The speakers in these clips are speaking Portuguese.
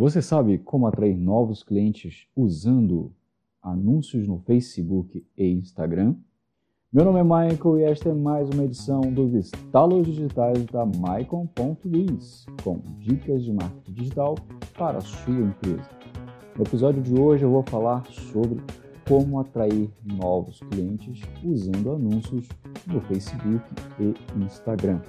Você sabe como atrair novos clientes usando anúncios no Facebook e Instagram? Meu nome é Michael e esta é mais uma edição dos estalos digitais da Maicon.biz, com dicas de marketing digital para a sua empresa. No episódio de hoje eu vou falar sobre como atrair novos clientes usando anúncios no Facebook e Instagram.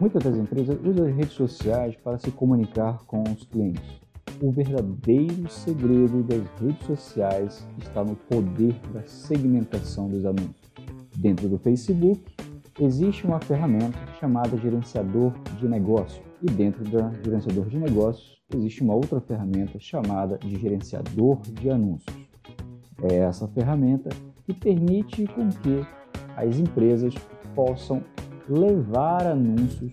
Muitas das empresas usam as redes sociais para se comunicar com os clientes. O verdadeiro segredo das redes sociais está no poder da segmentação dos anúncios. Dentro do Facebook, existe uma ferramenta chamada gerenciador de negócio, e dentro da gerenciador de negócios existe uma outra ferramenta chamada de gerenciador de anúncios. É essa ferramenta que permite com que as empresas possam levar anúncios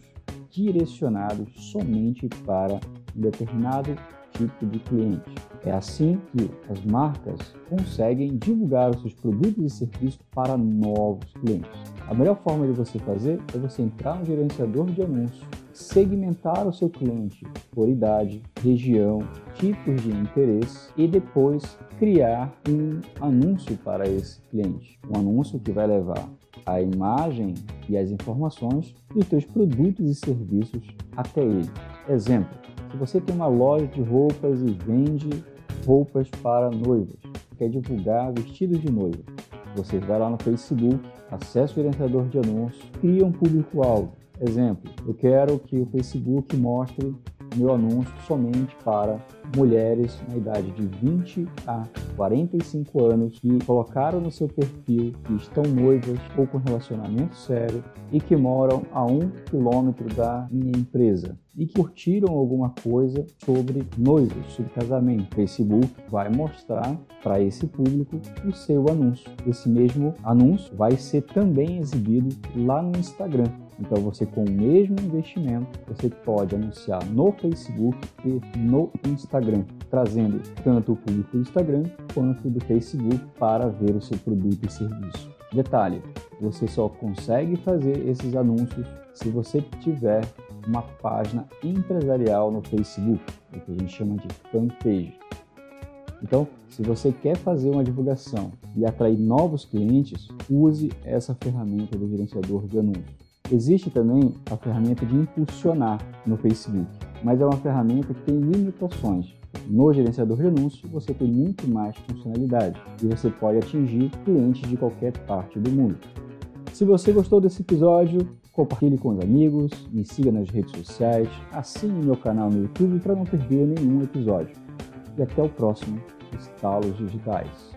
direcionados somente para um determinado tipo de cliente. É assim que as marcas conseguem divulgar os seus produtos e serviços para novos clientes. A melhor forma de você fazer é você entrar no gerenciador de anúncios, segmentar o seu cliente por idade, região, tipos de interesse e depois criar um anúncio para esse cliente. Um anúncio que vai levar a imagem e as informações dos seus produtos e serviços até ele. Exemplo: se você tem uma loja de roupas e vende roupas para noivas, quer divulgar vestidos de noiva, você vai lá no Facebook, acessa o orientador de anúncios, cria um público-alvo. Exemplo: eu quero que o Facebook mostre meu anúncio somente para mulheres na idade de 20 a 45 anos que colocaram no seu perfil que estão noivas ou com relacionamento sério e que moram a um quilômetro da minha empresa e que curtiram alguma coisa sobre noivos, sobre casamento. O Facebook vai mostrar para esse público o seu anúncio. Esse mesmo anúncio vai ser também exibido lá no Instagram. Então você com o mesmo investimento, você pode anunciar no Facebook e no Instagram, trazendo tanto o público do Instagram quanto do Facebook para ver o seu produto e serviço. Detalhe, você só consegue fazer esses anúncios se você tiver uma página empresarial no Facebook, o que a gente chama de fanpage. Então, se você quer fazer uma divulgação e atrair novos clientes, use essa ferramenta do gerenciador de anúncios. Existe também a ferramenta de impulsionar no Facebook, mas é uma ferramenta que tem limitações. No gerenciador de anúncios, você tem muito mais funcionalidade e você pode atingir clientes de qualquer parte do mundo. Se você gostou desse episódio, compartilhe com os amigos, me siga nas redes sociais, assine meu canal no YouTube para não perder nenhum episódio. E até o próximo Estalos Digitais.